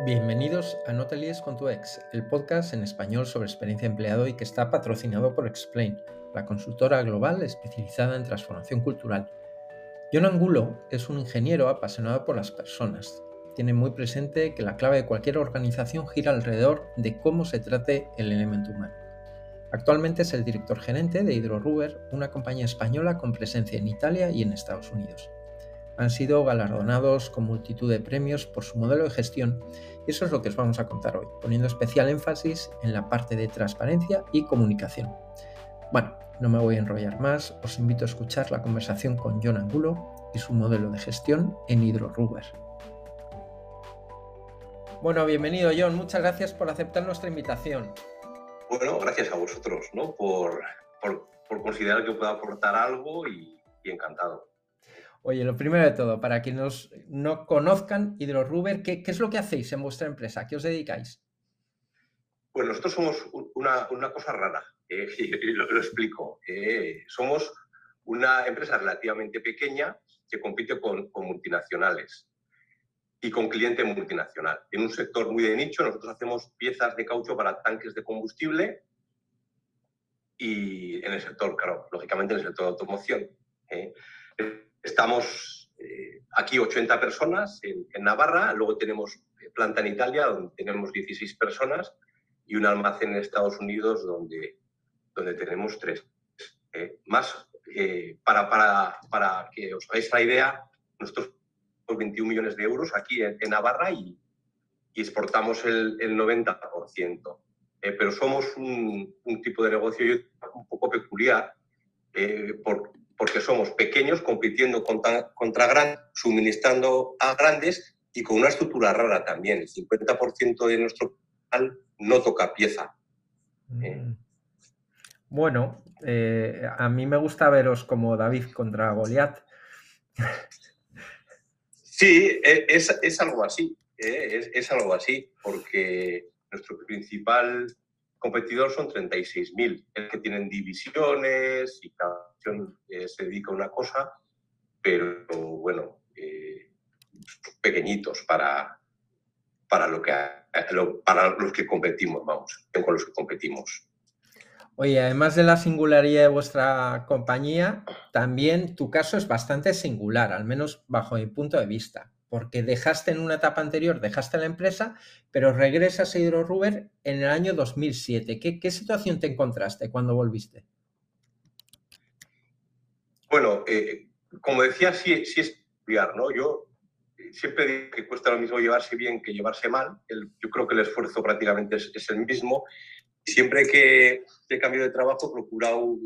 Bienvenidos a No te líes con tu ex, el podcast en español sobre experiencia empleado y que está patrocinado por Explain, la consultora global especializada en transformación cultural. John Angulo es un ingeniero apasionado por las personas. Tiene muy presente que la clave de cualquier organización gira alrededor de cómo se trate el elemento humano. Actualmente es el director gerente de HydroRuber, una compañía española con presencia en Italia y en Estados Unidos han sido galardonados con multitud de premios por su modelo de gestión y eso es lo que os vamos a contar hoy, poniendo especial énfasis en la parte de transparencia y comunicación. Bueno, no me voy a enrollar más, os invito a escuchar la conversación con John Angulo y su modelo de gestión en HydroRuber. Bueno, bienvenido John, muchas gracias por aceptar nuestra invitación. Bueno, gracias a vosotros ¿no? por, considerar que puedo aportar algo y encantado. Oye, lo primero de todo, para quienes no conozcan HydroRuber, ¿qué, ¿qué, es lo que hacéis en vuestra empresa? qué os dedicáis? Pues nosotros somos una, cosa rara, eh, lo, explico. Eh, somos una empresa relativamente pequeña que compite con, multinacionales y con cliente multinacional. En un sector muy de nicho, nosotros hacemos piezas de caucho para tanques de combustible y en el sector, claro, lógicamente en el sector de automoción. Eh. Estamos eh, aquí 80 personas en, Navarra, luego tenemos planta en Italia donde tenemos 16 personas y un almacén en Estados Unidos donde, donde tenemos 3. Eh, más, eh, para, para, para, que os hagáis la idea, nosotros 21 millones de euros aquí en, Navarra y, y, exportamos el, el 90%. pero somos un, un, tipo de negocio un poco peculiar por, porque somos pequeños compitiendo contra, contra grandes, suministrando a grandes y con una estructura rara también. El 50% de nuestro canal no toca pieza. Mm. Bueno, eh, a mí me gusta veros como David contra Goliat. Sí, e, es, algo así, ¿eh? es, algo así, porque nuestro principal competidor son 36.000, el que tienen divisiones y cada eh, se dedica a una cosa, pero bueno, eh, pequeñitos para, para, lo que, para los que competimos, vamos, con los que competimos. Oye, además de la singularidad de vuestra compañía, también tu caso es bastante singular, al menos bajo mi punto de vista porque dejaste en una etapa anterior, dejaste la empresa, pero regresas a HydroRuber en el año 2007. ¿Qué, situación te encontraste cuando volviste? Bueno, eh, como decía, sí, sí es estudiar, ¿no? Yo siempre digo que cuesta lo mismo llevarse bien que llevarse mal. yo creo que el esfuerzo prácticamente es, el mismo. Siempre que he cambiado de trabajo he procurado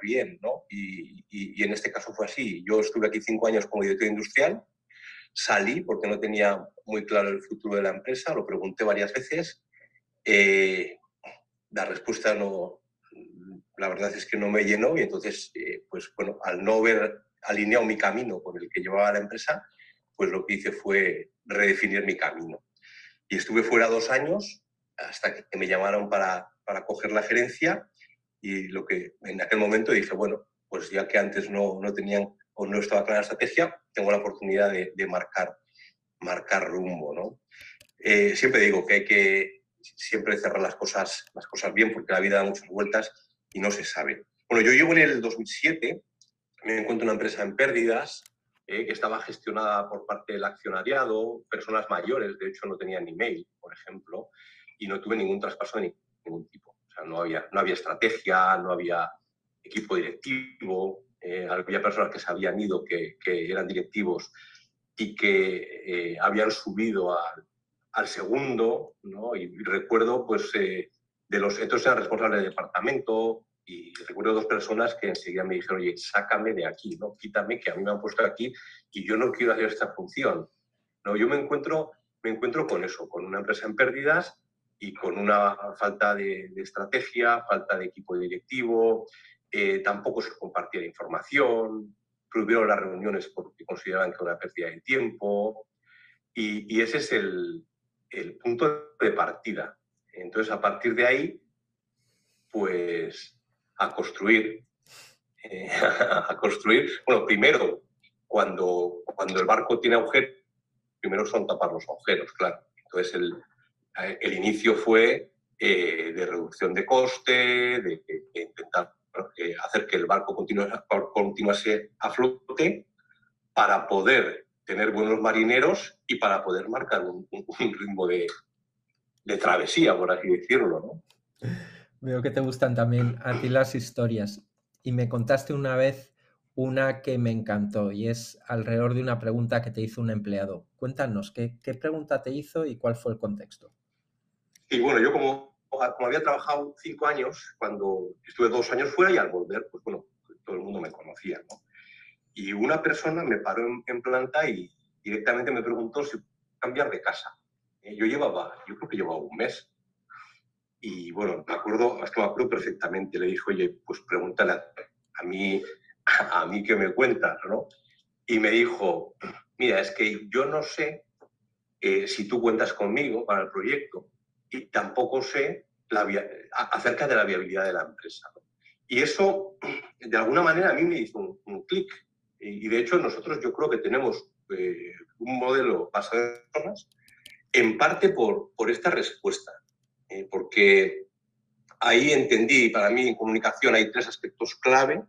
bien, ¿no? Y, en este caso fue así. Yo estuve aquí cinco años como director industrial Salí porque no tenía muy claro el futuro de la empresa, lo pregunté varias veces. Eh, la respuesta no, la verdad es que no me llenó y entonces, eh, pues bueno, al no haber alineado mi camino con el que llevaba la empresa, pues lo que hice fue redefinir mi camino. Y estuve fuera dos años hasta que me llamaron para, para coger la gerencia y lo que en aquel momento dije, bueno, pues ya que antes no, no tenían o no estaba clara la estrategia, tengo la oportunidad de, marcar, marcar rumbo. ¿no? Eh, siempre digo que hay que siempre cerrar las cosas, las cosas bien porque la vida da muchas vueltas y no se sabe. Bueno, yo llevo en el 2007, me encuentro una empresa en pérdidas eh, que estaba gestionada por parte del accionariado, personas mayores, de hecho no tenían email, por ejemplo, y no tuve ningún traspaso de ningún tipo. O sea, no había, no había estrategia, no había equipo directivo, había personas que se habían ido, que, eran directivos y que eh, habían subido al, segundo, ¿no? Y, recuerdo, pues, eh, de los, entonces era responsable del departamento y recuerdo dos personas que enseguida me dijeron, oye, sácame de aquí, ¿no? Quítame, que a mí me han puesto aquí y yo no quiero hacer esta función. No, yo me encuentro, me encuentro con eso, con una empresa en pérdidas y con una falta de, de estrategia, falta de equipo directivo, eh, tampoco se compartía información, prohibieron las reuniones porque consideraban que era una pérdida de tiempo y, ese es el, punto de partida. Entonces, a partir de ahí, pues a construir. Eh, a construir, bueno, primero, cuando, cuando el barco tiene agujeros, primero son tapar los agujeros, claro. Entonces, el, el inicio fue eh, de reducción de coste, de, intentar eh, hacer que el barco continuase, a flote para poder tener buenos marineros y para poder marcar un, ritmo de, travesía, por así decirlo. Veo que te gustan también a ti las historias. Y me contaste una vez una que me encantó y es alrededor de una pregunta que te hizo un empleado. Cuéntanos, ¿qué, qué pregunta te hizo y cuál fue el contexto? Y bueno, yo como, como había trabajado cinco años, cuando estuve dos años fuera y al volver, pues bueno, todo el mundo me conocía, ¿no? Y una persona me paró en, planta y directamente me preguntó si cambiar de casa. Eh, yo llevaba, yo creo que llevaba un mes. Y bueno, me acuerdo, que me acuerdo perfectamente. Le dijo, oye, pues pregúntale a, mí, a mí que me cuentas, ¿no? Y me dijo, mira, es que yo no sé eh, si tú cuentas conmigo para el proyecto, y tampoco sé acerca de la viabilidad de la empresa. Y eso, de alguna manera, a mí me hizo un, clic. Y, de hecho, nosotros yo creo que tenemos eh, un modelo basado en personas, en parte por, por esta respuesta. Eh, porque ahí entendí, para mí en comunicación hay tres aspectos clave,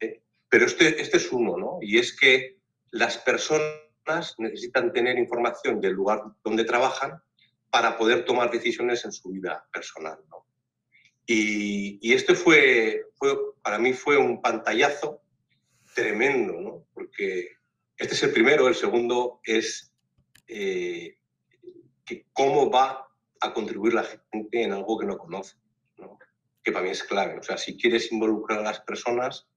eh, pero este, este es uno, ¿no? Y es que las personas necesitan tener información del lugar donde trabajan para poder tomar decisiones en su vida personal. ¿no? Y, y, este fue, fue, para mí fue un pantallazo tremendo, ¿no? porque este es el primero, el segundo es eh, que cómo va a contribuir la gente en algo que no conoce, ¿no? que para mí es clave. O sea, si quieres involucrar a las personas,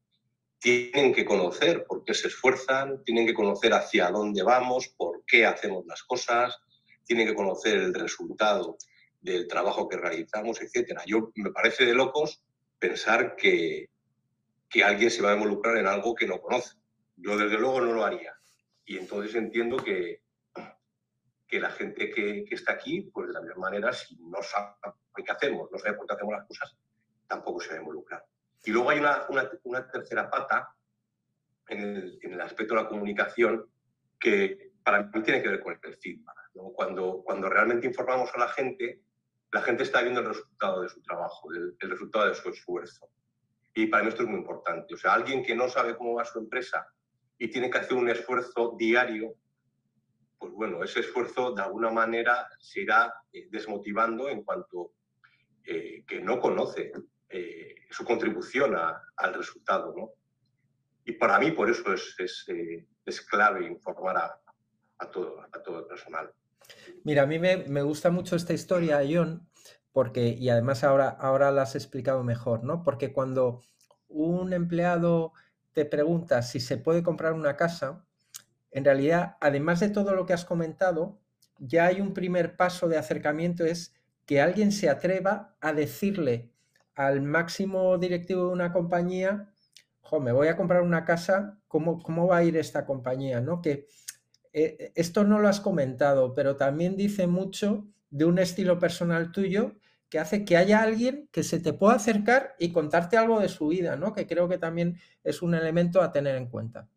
tienen que conocer por qué se esfuerzan, tienen que conocer hacia dónde vamos, por qué hacemos las cosas, tiene que conocer el resultado del trabajo que realizamos, etc. Yo me parece de locos pensar que, que alguien se va a involucrar en algo que no conoce. Yo desde luego no lo haría. Y entonces entiendo que, que la gente que, que, está aquí, pues de la misma manera, si no sabe qué hacemos, no sabe por qué hacemos las cosas, tampoco se va a involucrar. Y luego hay una, una, una tercera pata en el, en el, aspecto de la comunicación que para mí tiene que ver con el feedback. Cuando, cuando realmente informamos a la gente, la gente está viendo el resultado de su trabajo, el, resultado de su esfuerzo. Y para mí esto es muy importante. O sea, alguien que no sabe cómo va su empresa y tiene que hacer un esfuerzo diario, pues bueno, ese esfuerzo de alguna manera se irá eh, desmotivando en cuanto eh, que no conoce eh, su contribución al resultado. ¿no? Y para mí por eso es, es, es clave informar a, a, todo, a todo el personal. Mira, a mí me, gusta mucho esta historia, John, porque, y además ahora, ahora la has explicado mejor, ¿no? Porque cuando un empleado te pregunta si se puede comprar una casa, en realidad, además de todo lo que has comentado, ya hay un primer paso de acercamiento, es que alguien se atreva a decirle al máximo directivo de una compañía, jo, me voy a comprar una casa, ¿cómo, cómo va a ir esta compañía? ¿no? Que, eh, esto no lo has comentado, pero también dice mucho de un estilo personal tuyo que hace que haya alguien que se te pueda acercar y contarte algo de su vida, ¿no? Que creo que también es un elemento a tener en cuenta.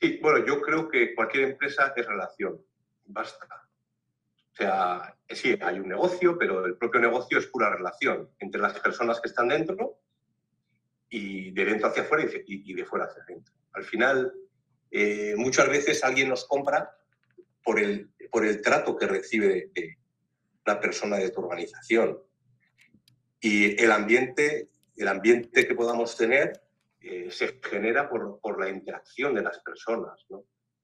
Sí, bueno, yo creo que cualquier empresa es relación, basta. O sea, sí, hay un negocio, pero el propio negocio es pura relación entre las personas que están dentro y de dentro hacia afuera y de fuera hacia adentro. Al final, eh, muchas veces alguien nos compra por el, por el trato que recibe de, persona de tu organización. Y el ambiente, el ambiente que podamos tener eh, se genera por, por, la interacción de las personas.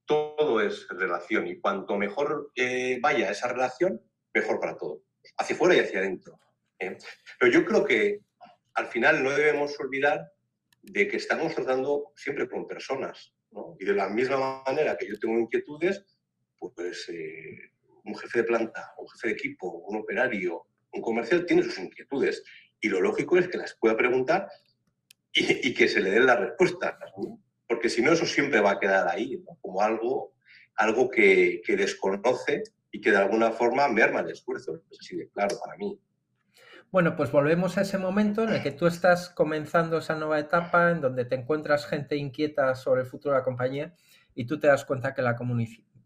Todo es relación y cuanto mejor eh, vaya esa relación, mejor para todos, hacia afuera y hacia adentro. Pero yo creo que al final no debemos olvidar de que estamos tratando siempre con personas. Y de la misma manera que yo tengo inquietudes, pues eh, un jefe de planta, un jefe de equipo, un operario, un comercial tiene sus inquietudes. Y lo lógico es que las pueda preguntar y, que se le den las respuestas. Porque si no, eso siempre va a quedar ahí, como algo, algo que, que desconoce y que de alguna forma merma el esfuerzo. Es así de claro para mí. Bueno, pues volvemos a ese momento en el que tú estás comenzando esa nueva etapa, en donde te encuentras gente inquieta sobre el futuro de la compañía y tú te das cuenta que la,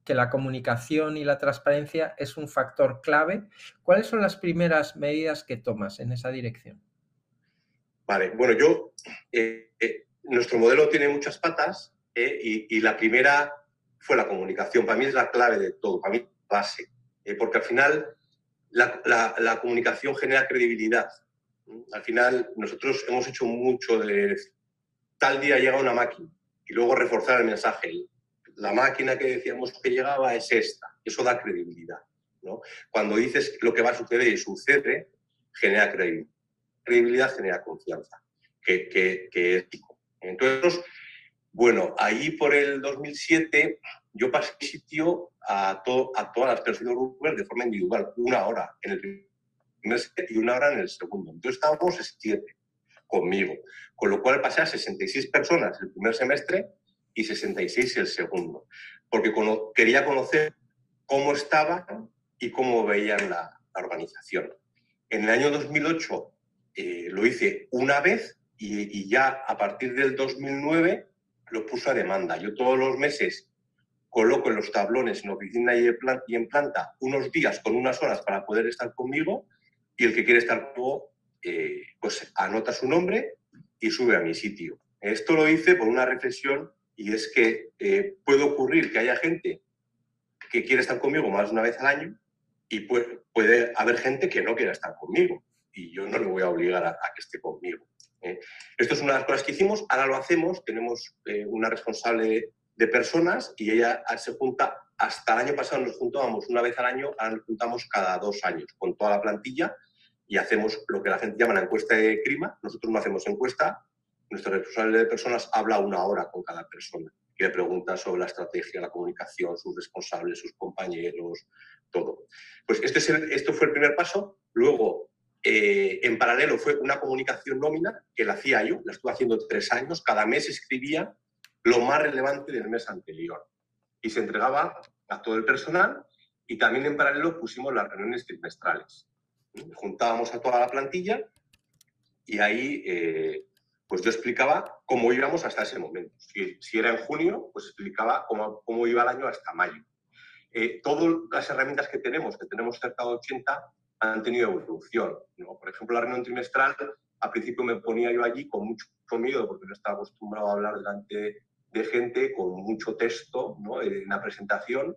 que la comunicación y la transparencia es un factor clave. ¿Cuáles son las primeras medidas que tomas en esa dirección? Vale, bueno, yo, eh, eh, nuestro modelo tiene muchas patas eh, y, la primera fue la comunicación. Para mí es la clave de todo, para mí base, porque al final la, comunicación genera credibilidad. Al final nosotros hemos hecho mucho de tal día llega una máquina y luego reforzar el mensaje. La máquina que decíamos que llegaba es esta. Eso da credibilidad. ¿no? Cuando dices lo que va a suceder y sucede, genera credibilidad credibilidad genera confianza, que, que, es Entonces, bueno, ahí por el 2007 yo pasé sitio a, todo, a todas las personas de forma individual, una hora en el primer set y una hora en el segundo. Entonces estábamos siete conmigo, con lo cual pasé a 66 personas el primer semestre y 66 el segundo, porque quería conocer cómo estaban y cómo veían la, organización. En el año 2008 eh, lo hice una vez y, ya a partir del 2009 lo puse a demanda. Yo todos los meses coloco en los tablones en oficina y en planta unos días con unas horas para poder estar conmigo y el que quiere estar conmigo eh, pues anota su nombre y sube a mi sitio. Esto lo hice por una reflexión y es que eh, puede ocurrir que haya gente que quiere estar conmigo más de una vez al año y puede haber gente que no quiera estar conmigo y yo no le voy a obligar a, que esté conmigo. Esto es una de las cosas que hicimos, ahora lo hacemos, tenemos eh, una responsable de personas y ella se junta, hasta el año pasado nos juntábamos una vez al año, ahora nos juntamos cada dos años con toda la plantilla y hacemos lo que la gente llama la encuesta de clima, nosotros no hacemos encuesta, nuestro responsable de personas habla una hora con cada persona y le pregunta sobre la estrategia, la comunicación, sus responsables, sus compañeros, todo. Pues este es esto fue el primer paso. Luego, eh, en paralelo fue una comunicación nómina que la hacía yo, la estuve haciendo tres años, cada mes escribía lo más relevante del mes anterior y se entregaba a todo el personal y también en paralelo pusimos las reuniones trimestrales. Juntábamos a toda la plantilla y ahí eh, pues yo explicaba cómo íbamos hasta ese momento. Si, era en junio, pues explicaba cómo, cómo iba el año hasta mayo. Eh, todas las herramientas que tenemos, que tenemos cerca de 80, han tenido evolución. Por ejemplo, la reunión trimestral, al principio me ponía yo allí con mucho miedo porque no estaba acostumbrado a hablar delante de gente con mucho texto en la presentación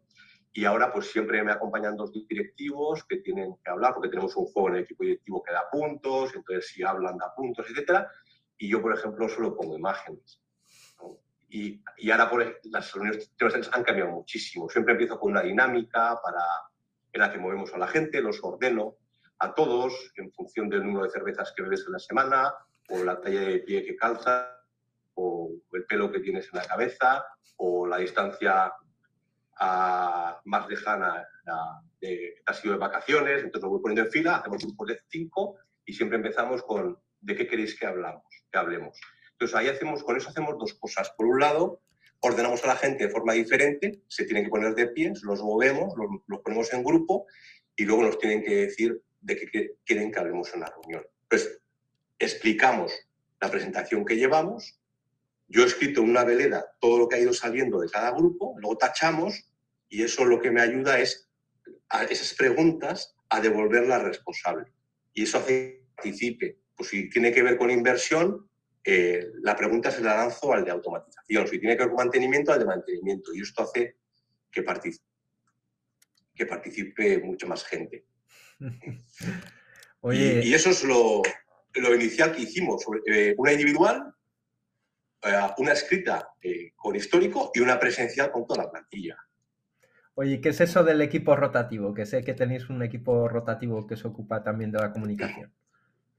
y ahora pues siempre me acompañan dos directivos que tienen que hablar porque tenemos un juego en el equipo directivo que da puntos, entonces si hablan da puntos, etcétera, y yo por ejemplo solo pongo imágenes. Y, y, ahora por, las reuniones trimestrales han cambiado muchísimo. Siempre empiezo con una dinámica para en la que movemos a la gente, los ordeno a todos en función del número de cervezas que bebes en la semana, o la talla de pie que calza, o el pelo que tienes en la cabeza, o la distancia ah, más lejana de que has sido de vacaciones. Entonces lo voy poniendo en fila, hacemos un de cinco y siempre empezamos con ¿de qué queréis que hablamos? Que hablemos. Entonces ahí hacemos, con eso hacemos dos cosas. Por un lado, ordenamos a la gente de forma diferente, se tienen que poner de pie, los movemos, los, ponemos en grupo y luego nos tienen que decir de qué quieren que hablemos en la reunión. Pues explicamos la presentación que llevamos, yo he escrito en una veleda todo lo que ha ido saliendo de cada grupo, luego tachamos y eso lo que me ayuda es a esas preguntas a devolverla responsable. Y eso hace que participe. Pues si tiene que ver con inversión, eh, la pregunta se la lanzo al de automatización. Si tiene que ver con mantenimiento, al de mantenimiento. Y esto hace que participe, que participe mucha más gente. Y, eso es lo, inicial que hicimos. Eh, una individual, eh, una escrita con histórico y una presencial con toda la plantilla. Oye, ¿qué es eso del equipo rotativo? Que sé que tenéis un equipo rotativo que se ocupa también de la comunicación.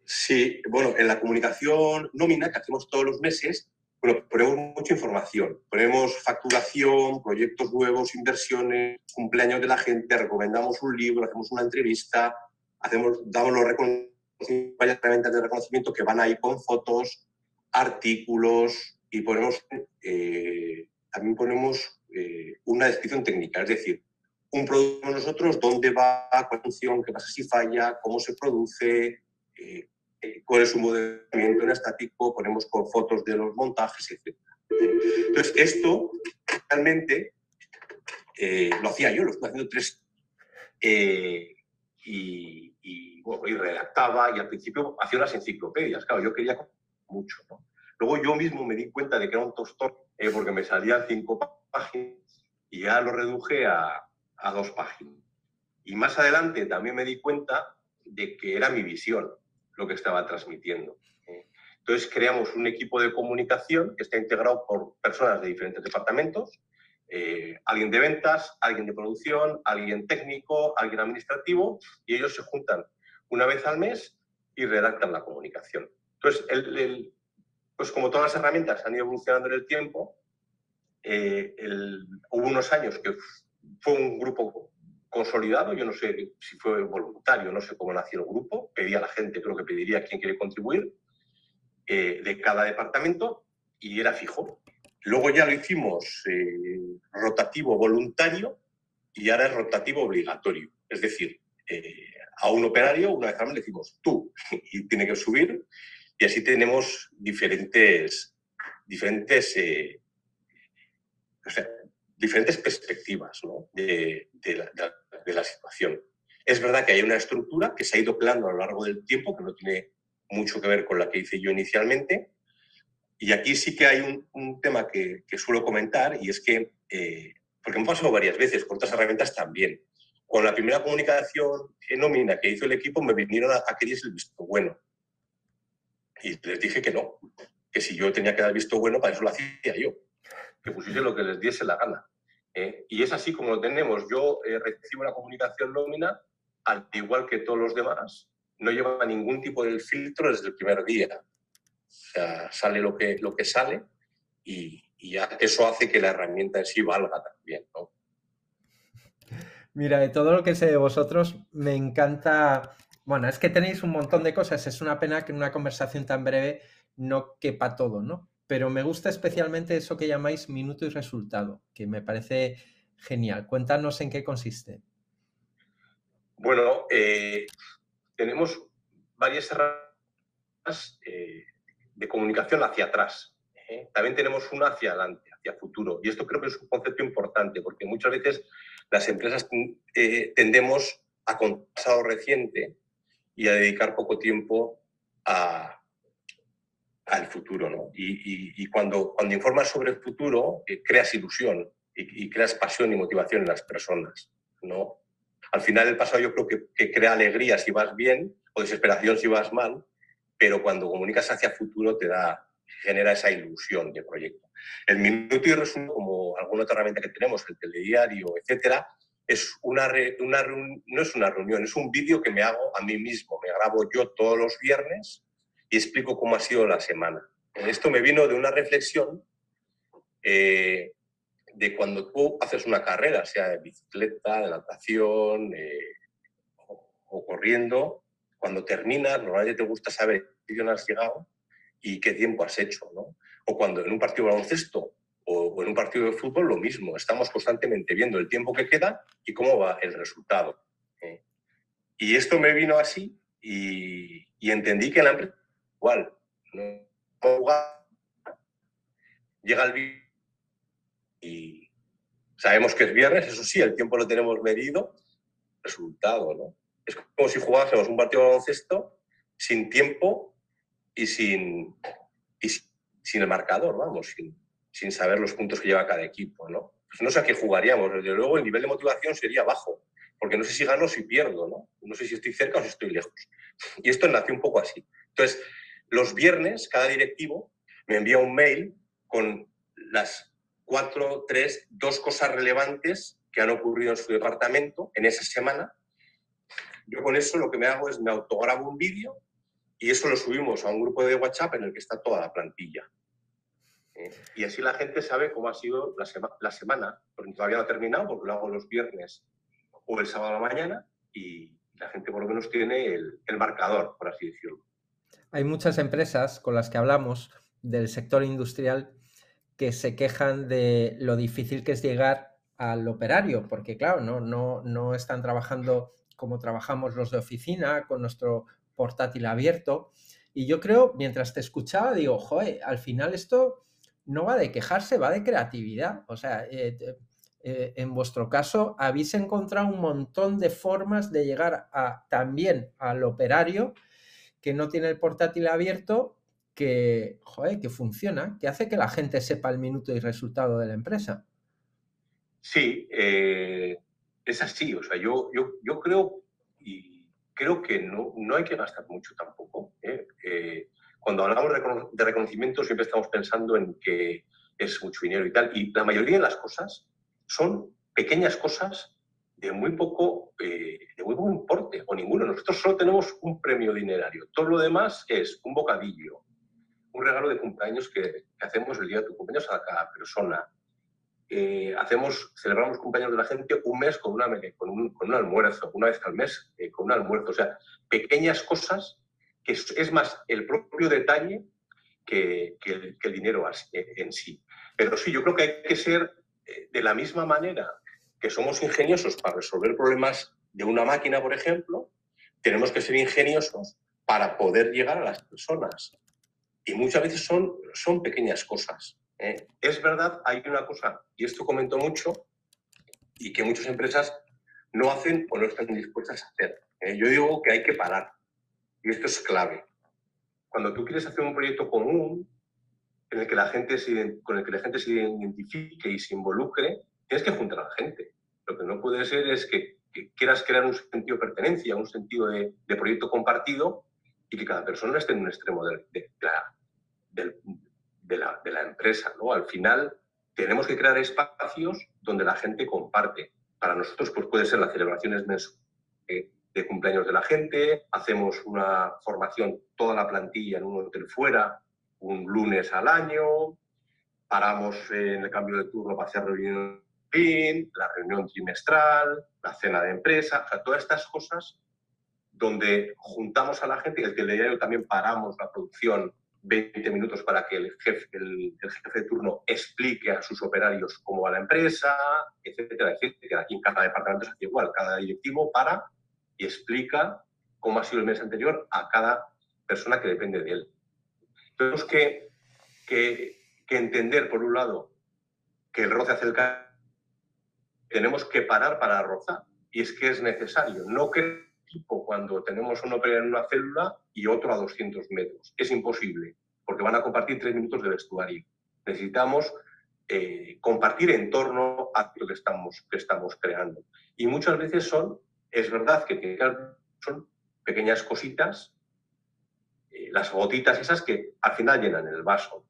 Sí, bueno, en la comunicación nómina que hacemos todos los meses, bueno, ponemos mucha información. Ponemos facturación, proyectos nuevos, inversiones, cumpleaños de la gente, recomendamos un libro, hacemos una entrevista, hacemos, damos los reconocimientos, de reconocimiento que van ahí con fotos, artículos y ponemos, eh, también ponemos eh, una descripción técnica, es decir, un producto nosotros, dónde va, cuál función, qué pasa si falla, cómo se produce, eh, cuál es su movimiento en estático, ponemos con fotos de los montajes, etc. Entonces, esto realmente eh, lo hacía yo, lo estuve haciendo tres. Eh, y, bueno, y redactaba y al principio hacía unas enciclopedias, claro, yo quería mucho. Luego yo mismo me di cuenta de que era un tostón eh, porque me salían cinco páginas y ya lo reduje a, a dos páginas. Y más adelante también me di cuenta de que era mi visión lo que estaba transmitiendo. Entonces creamos un equipo de comunicación que está integrado por personas de diferentes departamentos, eh, alguien de ventas, alguien de producción, alguien técnico, alguien administrativo, y ellos se juntan una vez al mes y redactan la comunicación. Entonces, pues como todas las herramientas han ido evolucionando en el tiempo, eh, hubo unos años que fue un grupo consolidado, yo no sé si fue voluntario, no sé cómo nació el grupo, pedía a la gente, creo que pediría a quien quiere contribuir, eh, de cada departamento y era fijo. Luego ya lo hicimos eh, rotativo voluntario y ahora es rotativo obligatorio. Es decir, eh, a un operario una vez al mes le decimos tú y tiene que subir y así tenemos diferentes, diferentes, diferentes perspectivas de, la, de la situación. Es verdad que hay una estructura que se ha ido creando a lo largo del tiempo, que no tiene mucho que ver con la que hice yo inicialmente. Y aquí sí que hay un, tema que, suelo comentar y es que, eh, porque me ha pasado varias veces, con otras herramientas también. Con la primera comunicación nómina que hizo el equipo, me vinieron a, a que el visto bueno. Y les dije que no, que si yo tenía que dar visto bueno, para eso lo hacía yo. Que pusiese lo que les diese la gana. ¿eh? y es así como lo tenemos. Yo eh, recibo la comunicación nómina, al igual que todos los demás, no lleva ningún tipo de filtro desde el primer día. O sea, sale lo que, lo que sale y, eso hace que la herramienta en sí valga también, ¿no? Mira, de todo lo que sé de vosotros, me encanta. Bueno, es que tenéis un montón de cosas. Es una pena que en una conversación tan breve no quepa todo, ¿no? Pero me gusta especialmente eso que llamáis minuto y resultado, que me parece genial. Cuéntanos en qué consiste. Bueno, eh, tenemos varias herramientas eh, de comunicación hacia atrás. ¿eh? También tenemos una hacia adelante, hacia futuro. Y esto creo que es un concepto importante, porque muchas veces las empresas tendemos a contar pasado reciente y a dedicar poco tiempo a, al futuro. ¿no? Y, cuando, cuando informas sobre el futuro, creas ilusión y, creas pasión y motivación en las personas. ¿no? Al final el pasado yo creo que, crea alegría si vas bien o desesperación si vas mal, pero cuando comunicas hacia futuro te da, genera esa ilusión de proyecto. El minuto y resumen, como alguna otra herramienta que tenemos, el telediario, etcétera, es una, una no es una reunión, es un vídeo que me hago a mí mismo. Me grabo yo todos los viernes y explico cómo ha sido la semana. Esto me vino de una reflexión eh, de cuando tú haces una carrera, sea de bicicleta, de natación eh, o, corriendo, cuando terminas, normalmente te gusta saber qué has llegado y qué tiempo has hecho, ¿no? O cuando en un partido de baloncesto o, en un partido de fútbol, lo mismo, estamos constantemente viendo el tiempo que queda y cómo va el resultado. ¿eh? Y esto me vino así y, entendí que la empresa igual, llega el y sabemos que es viernes, eso sí, el tiempo lo tenemos medido, resultado, ¿no? Es como si jugásemos un partido de baloncesto sin tiempo y sin, y sin el marcador, vamos, sin, sin saber los puntos que lleva cada equipo, ¿no? Pues no sé a qué jugaríamos, desde luego el nivel de motivación sería bajo, porque no sé si gano o si pierdo, ¿no? No sé si estoy cerca o si estoy lejos. Y esto nació un poco así. Entonces, los viernes, cada directivo me envía un mail con las cuatro, tres, dos cosas relevantes que han ocurrido en su departamento en esa semana. Yo con eso lo que me hago es me autograbo un vídeo y eso lo subimos a un grupo de WhatsApp en el que está toda la plantilla. ¿Eh? Y así la gente sabe cómo ha sido la, semana, porque todavía no ha terminado, porque lo hago los viernes o el sábado la mañana y la gente por lo menos tiene el, el marcador, por así decirlo. Hay muchas empresas con las que hablamos del sector industrial que se quejan de lo difícil que es llegar al operario, porque claro, no, no, no están trabajando como trabajamos los de oficina, con nuestro portátil abierto. Y yo creo, mientras te escuchaba, digo, joder, al final esto no va de quejarse, va de creatividad. O sea, eh, eh, en vuestro caso, habéis encontrado un montón de formas de llegar también al operario que no tiene el portátil abierto, que, que funciona, que hace que la gente sepa el minuto y resultado de la empresa. Sí, eh, es así. O sea, yo, yo, yo creo y creo que no, no hay que gastar mucho tampoco. ¿eh? Eh, cuando hablamos de reconocimiento siempre estamos pensando en que es mucho dinero y tal. Y la mayoría de las cosas son pequeñas cosas de muy poco, de muy poco importe o ninguno. Nosotros solo tenemos un premio dinerario. Todo lo demás es un bocadillo, un regalo de cumpleaños que, hacemos el día de tu cumpleaños a cada persona. Eh, hacemos, celebramos cumpleaños de la gente un mes con, una, con, un, con un almuerzo, una vez al mes eh, con un almuerzo. O sea, pequeñas cosas que es, más el propio detalle que, que, el, dinero eh, en sí. Pero sí, yo creo que hay que ser de la misma manera que somos ingeniosos para resolver problemas de una máquina, por ejemplo, tenemos que ser ingeniosos para poder llegar a las personas. Y muchas veces son, son pequeñas cosas. ¿eh? Es verdad, hay una cosa, y esto comento mucho, y que muchas empresas no hacen o no están dispuestas a hacer. ¿eh? Yo digo que hay que parar, y esto es clave. Cuando tú quieres hacer un proyecto común, en el que la gente con el que la gente se identifique y se involucre, tienes que juntar a la gente. Lo que no puede ser es que, quieras crear un sentido de pertenencia, un sentido de, proyecto compartido y que cada persona esté en un extremo de, de, la, de, la, empresa. ¿no? Al final tenemos que crear espacios donde la gente comparte. Para nosotros pues puede ser las celebraciones mensuales de cumpleaños de la gente, hacemos una formación, toda la plantilla en un hotel fuera, un lunes al año, paramos en el cambio de turno para hacer la reunión trimestral, la cena de empresa, o sea, todas estas cosas donde juntamos a la gente y el diario también paramos la producción 20 minutos para que el jefe, el, jefe de turno explique a sus operarios cómo va la empresa, etcétera, etcétera. Aquí en cada departamento es igual, cada directivo para y explica cómo ha sido el mes anterior a cada persona que depende de él. Tenemos que, que, entender, por un lado, que el roce hace el tenemos que parar para rozar. Y es que es necesario. No que cuando tenemos un operario en una célula y otro a 200 metros. Es imposible, porque van a compartir tres minutos de vestuario. Necesitamos eh, compartir en torno a lo que estamos, que estamos creando. Y muchas veces son, es verdad que son pequeñas cositas, eh, las gotitas esas que al final llenan el vaso.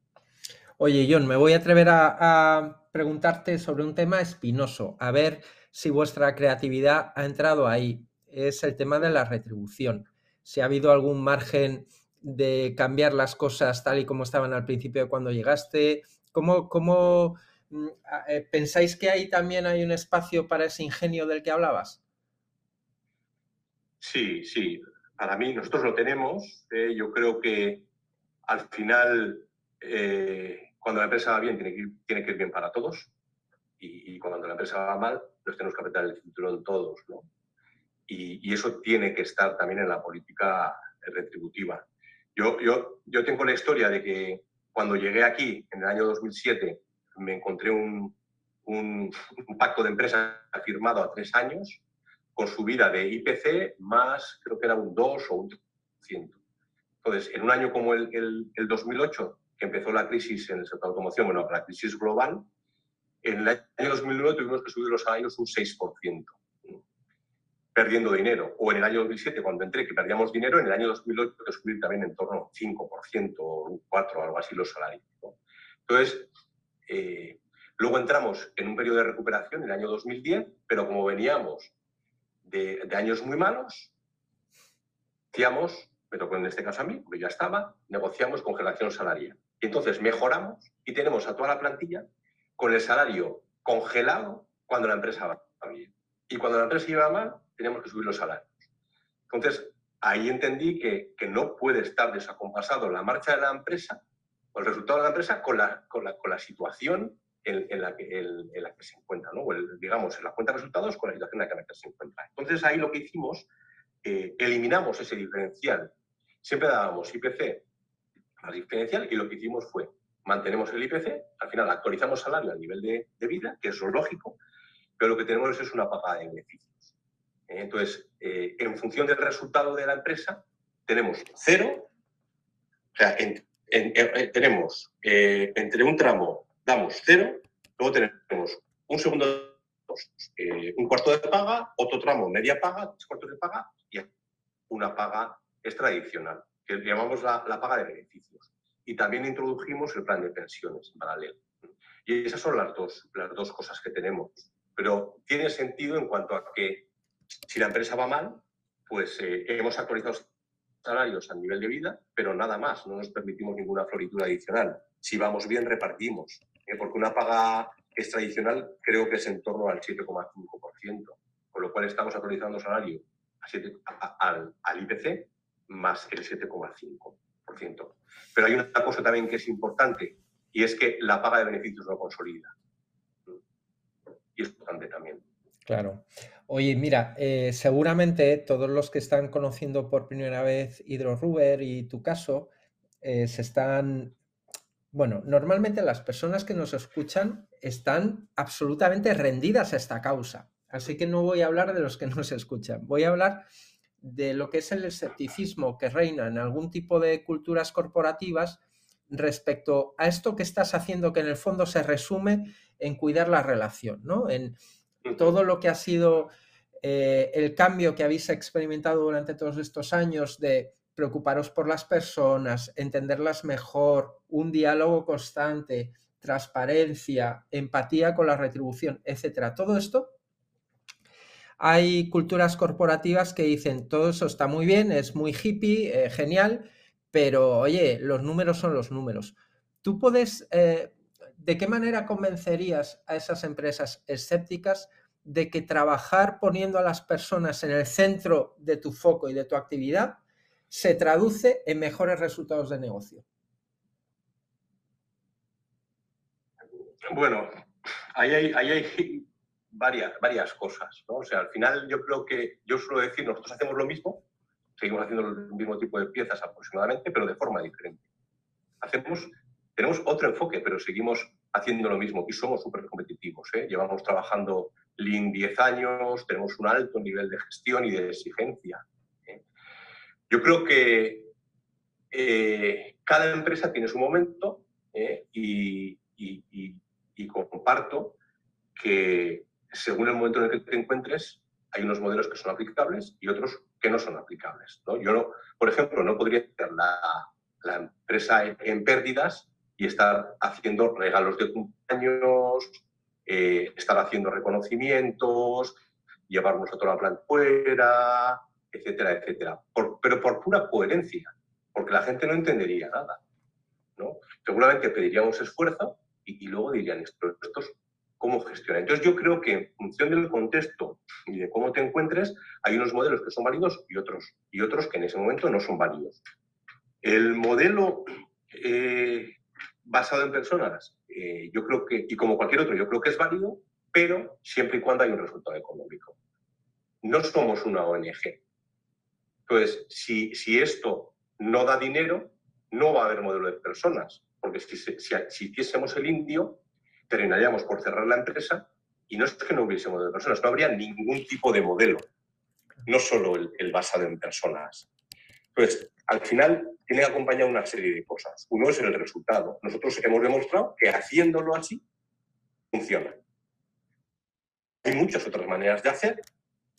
Oye, John, me voy a atrever a preguntarte sobre un tema espinoso, a ver si vuestra creatividad ha entrado ahí es el tema de la retribución. Si ha habido algún margen de cambiar las cosas tal y como estaban al principio de cuando llegaste, ¿cómo, cómo mm, eh, pensáis que ahí también hay un espacio para ese ingenio del que hablabas? Sí, sí. Para mí nosotros lo tenemos. Eh, yo creo que al final, eh, cuando la empresa va bien, tiene que, ir, tiene que ir bien para todos. Y, y, cuando la empresa va mal, nos tenemos que apretar el cinturón todos. ¿no? y, eso tiene que estar también en la política retributiva. Yo, yo, yo tengo la historia de que cuando llegué aquí en el año 2007 me encontré un, un, pacto de empresa firmado a tres años con subida de IPC más, creo que era un 2 o un 3%. Entonces, en un año como el, el, el 2008, que empezó la crisis en el sector de automoción, bueno, la crisis global, en el año 2009 tuvimos que subir los salarios un 6% perdiendo dinero. O en el año 2007, cuando entré, que perdíamos dinero, en el año 2008 que subir también en torno a un 5% o un 4%, algo así, los salarios. Entonces, eh, luego entramos en un periodo de recuperación en el año 2010, pero como veníamos de, años muy malos, negociamos, me tocó en este caso a mí, porque ya estaba, negociamos congelación salarial. Y entonces mejoramos y tenemos a toda la plantilla con el salario congelado cuando la empresa va bien. Y cuando la empresa iba mal, tenemos que subir los salarios. Entonces, ahí entendí que, que no puede estar desacompasado la marcha de la empresa o el resultado de la empresa con la, con la, con la situación en, la que, en, la que se encuentra, ¿no? digamos, en la cuenta de resultados con la situación en la que se encuentra. Entonces, ahí lo que hicimos, eh, eliminamos ese diferencial. Siempre dábamos IPC al diferencial y lo que hicimos fue mantenemos el IPC, al final actualizamos salario a nivel de, de vida, que es lo lógico, pero lo que tenemos es una paga de beneficios. ¿eh? Entonces, eh, en función del resultado de la empresa, tenemos cero, o sea, tenemos entre un tramo damos cero, luego tenemos un segundo, un cuarto de paga, otro tramo media paga, tres cuartos de paga y una paga extradicional, que llamamos la, paga de beneficios. Y también introdujimos el plan de pensiones en paralelo. Y esas son las dos, las dos cosas que tenemos. Pero tiene sentido en cuanto a que si la empresa va mal, pues eh, hemos actualizado salarios a nivel de vida, pero nada más, no nos permitimos ninguna floritura adicional. Si vamos bien, repartimos, ¿eh? porque una paga es tradicional creo que es en torno al 7,5%, con lo cual estamos actualizando salario al, al IPC más el 7,5%. Pero hay una cosa también que es importante y es que la paga de beneficios no consolida. Y es importante también. Claro. Oye, mira, eh, seguramente todos los que están conociendo por primera vez HydroRuber y tu caso eh, se están. Bueno, normalmente las personas que nos escuchan están absolutamente rendidas a esta causa. Así que no voy a hablar de los que nos escuchan. Voy a hablar de lo que es el escepticismo que reina en algún tipo de culturas corporativas respecto a esto que estás haciendo, que en el fondo se resume en cuidar la relación, ¿no? En todo lo que ha sido eh, el cambio que habéis experimentado durante todos estos años de preocuparos por las personas, entenderlas mejor, un diálogo constante, transparencia, empatía con la retribución, etcétera. Todo esto hay culturas corporativas que dicen todo eso está muy bien, es muy hippie, eh, genial, pero oye, los números son los números. ¿Tú puedes, eh, de qué manera convencerías a esas empresas escépticas de que trabajar poniendo a las personas en el centro de tu foco y de tu actividad se traduce en mejores resultados de negocio? Bueno, ahí hay, varias, varias cosas. ¿no? O sea, al final yo creo que, yo suelo decir, nosotros hacemos lo mismo, seguimos haciendo el mismo tipo de piezas aproximadamente, pero de forma diferente. Hacemos, tenemos otro enfoque, pero seguimos haciendo lo mismo y somos súper competitivos. ¿eh? Llevamos trabajando Lean 10 años, tenemos un alto nivel de gestión y de exigencia. ¿eh? Yo creo que eh, cada empresa tiene su momento y, y comparto que según el momento en el que te encuentres, hay unos modelos que son aplicables y otros que no son aplicables. Yo, no, por ejemplo, no podría tener la, empresa en, pérdidas y estar haciendo regalos de cumpleaños, eh, estar haciendo reconocimientos, llevarnos a toda la planta fuera, etcétera, etcétera. pero por pura coherencia, porque la gente no entendería nada. Seguramente pediríamos esfuerzo y, luego dirían, esto, estos cómo gestionar. Entonces yo creo que en función del contexto y de cómo te encuentres, hay unos modelos que son válidos y otros, y otros que en ese momento no son válidos. El modelo eh, basado en personas, eh, yo creo que, y como cualquier otro, yo creo que es válido, pero siempre y cuando hay un resultado económico. No somos una ONG. Entonces, si, si esto no da dinero, no va a haber modelo de personas, porque si, si, si hiciésemos el indio, terminaríamos por cerrar la empresa y no es que no hubiese modelo de personas, no habría ningún tipo de modelo, no solo el, basado en personas. Entonces, al final tiene acompañado una serie de cosas. Uno es el resultado. Nosotros hemos demostrado que haciéndolo así funciona. Hay muchas otras maneras de hacer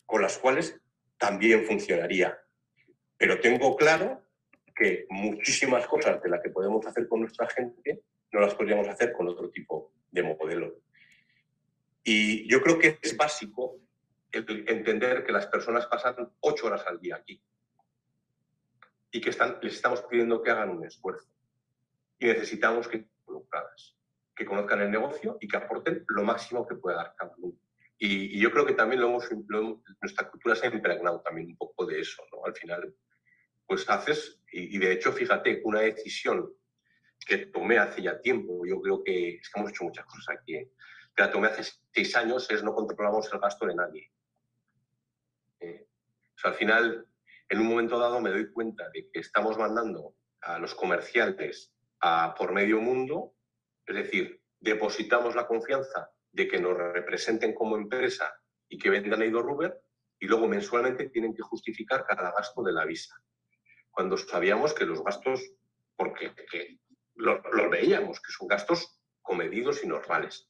con las cuales también funcionaría. Pero tengo claro que muchísimas cosas de las que podemos hacer con nuestra gente no las podríamos hacer con otro tipo. Y yo creo que es básico entender que las personas pasan ocho horas al día aquí y que están, les estamos pidiendo que hagan un esfuerzo. Y necesitamos que involucradas, que conozcan el negocio y que aporten lo máximo que pueda dar cada uno. Y, yo creo que también lo hemos, nuestra cultura se ha impregnado también un poco de eso, ¿no? Al final, pues haces, y, y de hecho, fíjate, una decisión que tomé hace ya tiempo, yo creo que es que hemos hecho muchas cosas aquí, ¿eh? Que la tomé hace seis años, es no controlamos el gasto de nadie. Eh, o sea, al final, en un momento dado me doy cuenta de que estamos mandando a los comerciantes a, por medio mundo, es decir, depositamos la confianza de que nos representen como empresa y que vendan a Ruber y luego mensualmente tienen que justificar cada gasto de la visa. Cuando sabíamos que los gastos, porque los lo veíamos, que son gastos comedidos y normales.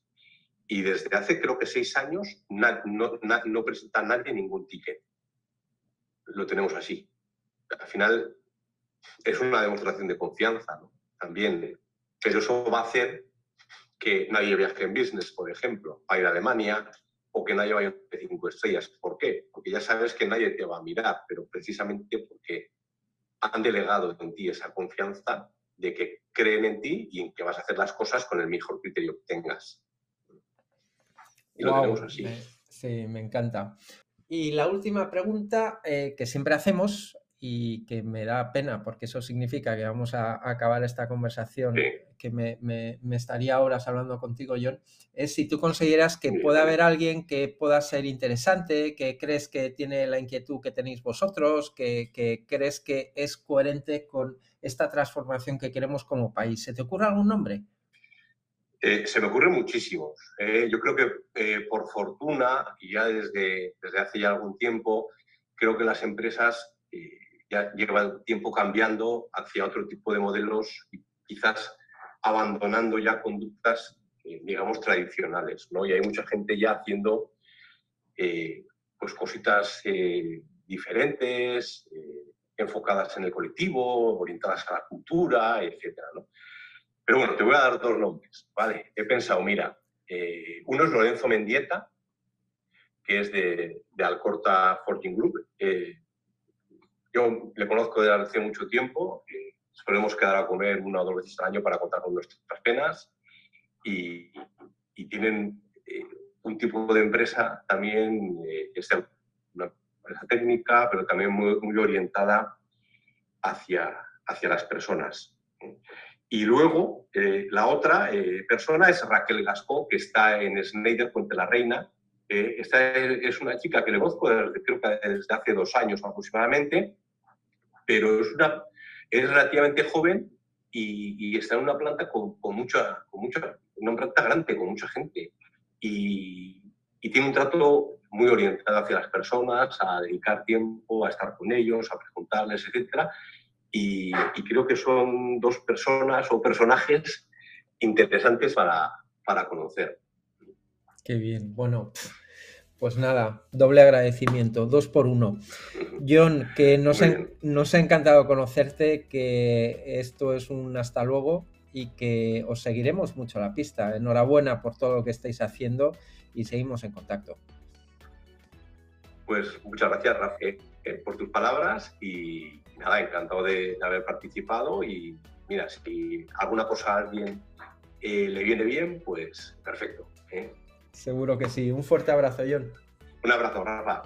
Y desde hace creo que seis años no, no presenta nadie ningún ticket. Lo tenemos así. Al final es una demostración de confianza ¿no? también, pero eso va a hacer que nadie viaje en business, por ejemplo, a ir a Alemania o que nadie vaya a cinco estrellas. ¿Por qué? Porque ya sabes que nadie te va a mirar, pero precisamente porque han delegado en ti esa confianza de que creen en ti y en que vas a hacer las cosas con el mejor criterio que tengas. Y lo tenemos así. sí, me encanta. Y la última pregunta eh, que siempre hacemos y que me da pena porque eso significa que vamos a, acabar esta conversación que me, me, estaría horas hablando contigo, John, es si tú consideras que puede haber alguien que pueda ser interesante, que crees que tiene la inquietud que tenéis vosotros, que, que crees que es coherente con esta transformación que queremos como país. ¿Se te ocurre algún nombre? Eh, se me ocurren muchísimos. Eh, yo creo que eh, por fortuna, y ya desde, desde hace ya algún tiempo, creo que las empresas ya lleva tiempo cambiando hacia otro tipo de modelos y quizás abandonando ya conductas, digamos, tradicionales. ¿no? Y hay mucha gente ya haciendo pues cositas diferentes, enfocadas en el colectivo, orientadas a la cultura, etc. ¿no? Pero bueno, te voy a dar dos nombres. ¿vale? He pensado, mira, uno es Lorenzo Mendieta, que es de, de Alcorta Forging Group. Yo le conozco desde hace mucho tiempo, eh, solemos quedar a comer una o dos veces al año para contar con nuestras penas y, tienen eh, un tipo de empresa también, eh, es una empresa técnica, pero también muy, muy orientada hacia, hacia las personas. Y luego, la otra persona es Raquel Gascó, que está en Schneider Puente la Reina. esta es una chica que le conozco desde, creo que desde hace dos años aproximadamente pero es, una, es relativamente joven y, está en una planta con, con, mucha, con mucha, una planta grande, con mucha gente. Y, tiene un trato muy orientado hacia las personas, a dedicar tiempo, a estar con ellos, a preguntarles, etc. Y, y creo que son dos personas o personajes interesantes para, para conocer. Qué bien. Bueno, pues nada, doble agradecimiento, dos por uno. John, que nos, ha encantado conocerte, que esto es un hasta luego y que os seguiremos mucho la pista. Enhorabuena por todo lo que estáis haciendo y seguimos en contacto. Pues muchas gracias, Rafael, eh, por tus palabras y nada, encantado de, haber participado y mira, si alguna cosa a alguien eh, le viene bien, pues perfecto. ¿eh? Seguro que sí. Un fuerte abrazo, John. Un abrazo, Rafa.